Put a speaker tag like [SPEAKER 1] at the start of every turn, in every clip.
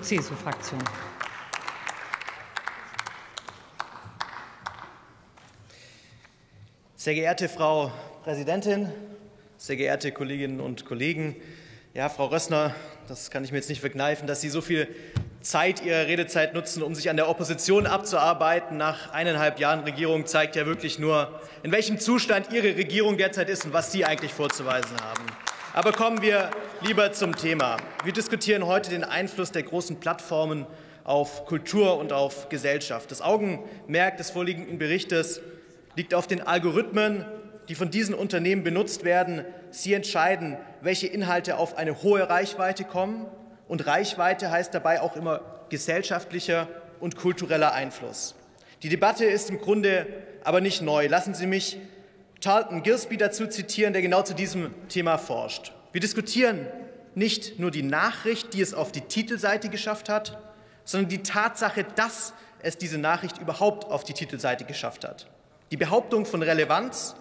[SPEAKER 1] CDU-CSU-Fraktion.
[SPEAKER 2] Sehr geehrte Frau Präsidentin, sehr geehrte Kolleginnen und Kollegen, ja, Frau Rössner, das kann ich mir jetzt nicht verkneifen, dass Sie so viel Zeit Ihrer Redezeit nutzen, um sich an der Opposition abzuarbeiten. Nach eineinhalb Jahren Regierung zeigt ja wirklich nur, in welchem Zustand Ihre Regierung derzeit ist und was Sie eigentlich vorzuweisen haben. Aber kommen wir lieber zum Thema. Wir diskutieren heute den Einfluss der großen Plattformen auf Kultur und auf Gesellschaft. Das Augenmerk des vorliegenden Berichtes liegt auf den Algorithmen, die von diesen Unternehmen benutzt werden. Sie entscheiden, welche Inhalte auf eine hohe Reichweite kommen. Und Reichweite heißt dabei auch immer gesellschaftlicher und kultureller Einfluss. Die Debatte ist im Grunde aber nicht neu. Lassen Sie mich Charlton Gillespie dazu zitieren, der genau zu diesem Thema forscht. Wir diskutieren nicht nur die Nachricht, die es auf die Titelseite geschafft hat, sondern die Tatsache, dass es diese Nachricht überhaupt auf die Titelseite geschafft hat. Die Behauptung von Relevanz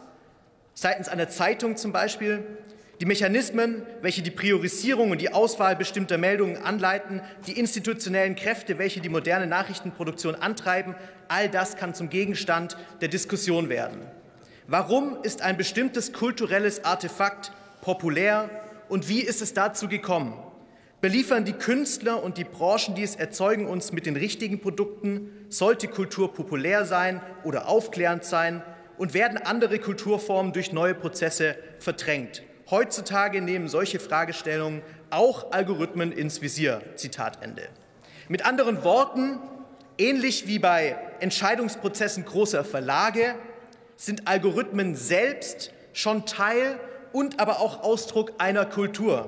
[SPEAKER 2] seitens einer Zeitung zum Beispiel, die Mechanismen, welche die Priorisierung und die Auswahl bestimmter Meldungen anleiten, die institutionellen Kräfte, welche die moderne Nachrichtenproduktion antreiben, all das kann zum Gegenstand der Diskussion werden. Warum ist ein bestimmtes kulturelles Artefakt populär und wie ist es dazu gekommen? Beliefern die Künstler und die Branchen, die es erzeugen, uns mit den richtigen Produkten? Sollte Kultur populär sein oder aufklärend sein? und werden andere Kulturformen durch neue Prozesse verdrängt. Heutzutage nehmen solche Fragestellungen auch Algorithmen ins Visier. Zitat Ende. Mit anderen Worten, ähnlich wie bei Entscheidungsprozessen großer Verlage, sind Algorithmen selbst schon Teil und aber auch Ausdruck einer Kultur.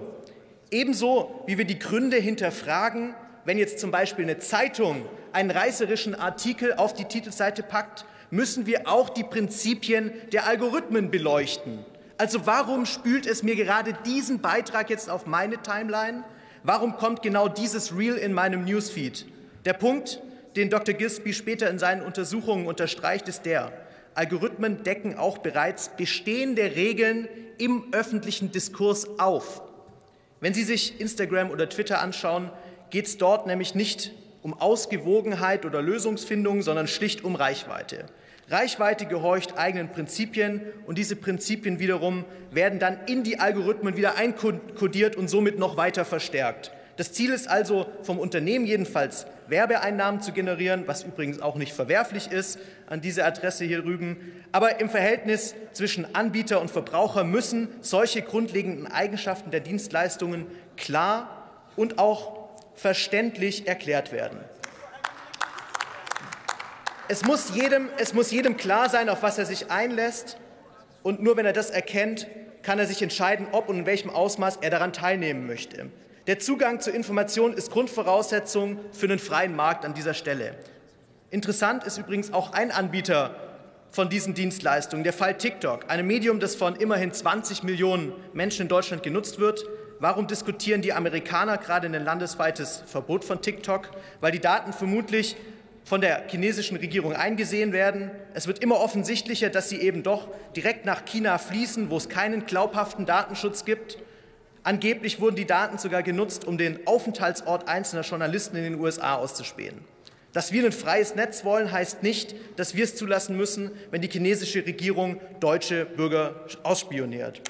[SPEAKER 2] Ebenso wie wir die Gründe hinterfragen, wenn jetzt zum Beispiel eine Zeitung einen reißerischen Artikel auf die Titelseite packt, müssen wir auch die Prinzipien der Algorithmen beleuchten. Also warum spült es mir gerade diesen Beitrag jetzt auf meine Timeline? Warum kommt genau dieses Reel in meinem Newsfeed? Der Punkt, den Dr. Gisby später in seinen Untersuchungen unterstreicht, ist der, Algorithmen decken auch bereits bestehende Regeln im öffentlichen Diskurs auf. Wenn Sie sich Instagram oder Twitter anschauen, geht es dort nämlich nicht um Ausgewogenheit oder Lösungsfindung, sondern schlicht um Reichweite. Reichweite gehorcht eigenen Prinzipien und diese Prinzipien wiederum werden dann in die Algorithmen wieder einkodiert und somit noch weiter verstärkt. Das Ziel ist also vom Unternehmen jedenfalls Werbeeinnahmen zu generieren, was übrigens auch nicht verwerflich ist an diese Adresse hier drüben. Aber im Verhältnis zwischen Anbieter und Verbraucher müssen solche grundlegenden Eigenschaften der Dienstleistungen klar und auch verständlich erklärt werden. Es muss, jedem, es muss jedem klar sein, auf was er sich einlässt. Und nur wenn er das erkennt, kann er sich entscheiden, ob und in welchem Ausmaß er daran teilnehmen möchte. Der Zugang zu Informationen ist Grundvoraussetzung für einen freien Markt an dieser Stelle. Interessant ist übrigens auch ein Anbieter von diesen Dienstleistungen, der Fall TikTok, einem Medium, das von immerhin 20 Millionen Menschen in Deutschland genutzt wird. Warum diskutieren die Amerikaner gerade ein landesweites Verbot von TikTok? Weil die Daten vermutlich von der chinesischen Regierung eingesehen werden. Es wird immer offensichtlicher, dass sie eben doch direkt nach China fließen, wo es keinen glaubhaften Datenschutz gibt. Angeblich wurden die Daten sogar genutzt, um den Aufenthaltsort einzelner Journalisten in den USA auszuspähen. Dass wir ein freies Netz wollen, heißt nicht, dass wir es zulassen müssen, wenn die chinesische Regierung deutsche Bürger ausspioniert.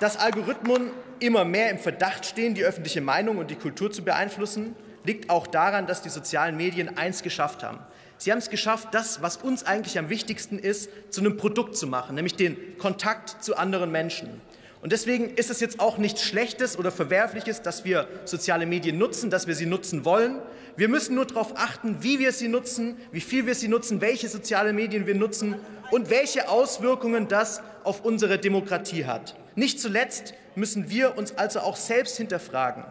[SPEAKER 2] Dass Algorithmen immer mehr im Verdacht stehen, die öffentliche Meinung und die Kultur zu beeinflussen, liegt auch daran, dass die sozialen Medien eins geschafft haben. Sie haben es geschafft, das, was uns eigentlich am wichtigsten ist, zu einem Produkt zu machen, nämlich den Kontakt zu anderen Menschen. Und deswegen ist es jetzt auch nichts Schlechtes oder Verwerfliches, dass wir soziale Medien nutzen, dass wir sie nutzen wollen. Wir müssen nur darauf achten, wie wir sie nutzen, wie viel wir sie nutzen, welche soziale Medien wir nutzen und welche Auswirkungen das auf unsere Demokratie hat. Nicht zuletzt müssen wir uns also auch selbst hinterfragen.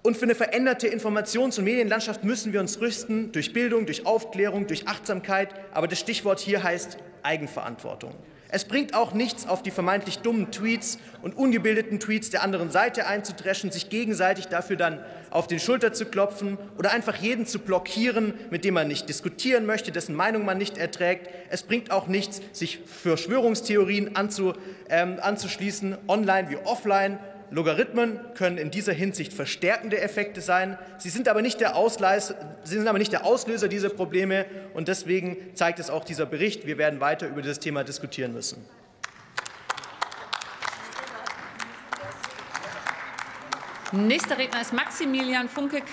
[SPEAKER 2] Und für eine veränderte Informations- und Medienlandschaft müssen wir uns rüsten durch Bildung, durch Aufklärung, durch Achtsamkeit. Aber das Stichwort hier heißt Eigenverantwortung. Es bringt auch nichts, auf die vermeintlich dummen Tweets und ungebildeten Tweets der anderen Seite einzudreschen, sich gegenseitig dafür dann auf den Schulter zu klopfen oder einfach jeden zu blockieren, mit dem man nicht diskutieren möchte, dessen Meinung man nicht erträgt. Es bringt auch nichts, sich Verschwörungstheorien anzu, ähm, anzuschließen, online wie offline Logarithmen können in dieser Hinsicht verstärkende Effekte sein. Sie sind aber nicht der, Ausleis sind aber nicht der Auslöser dieser Probleme. Und deswegen zeigt es auch dieser Bericht. Wir werden weiter über dieses Thema diskutieren müssen.
[SPEAKER 1] Nächster Redner ist Maximilian Funke-Kaiser.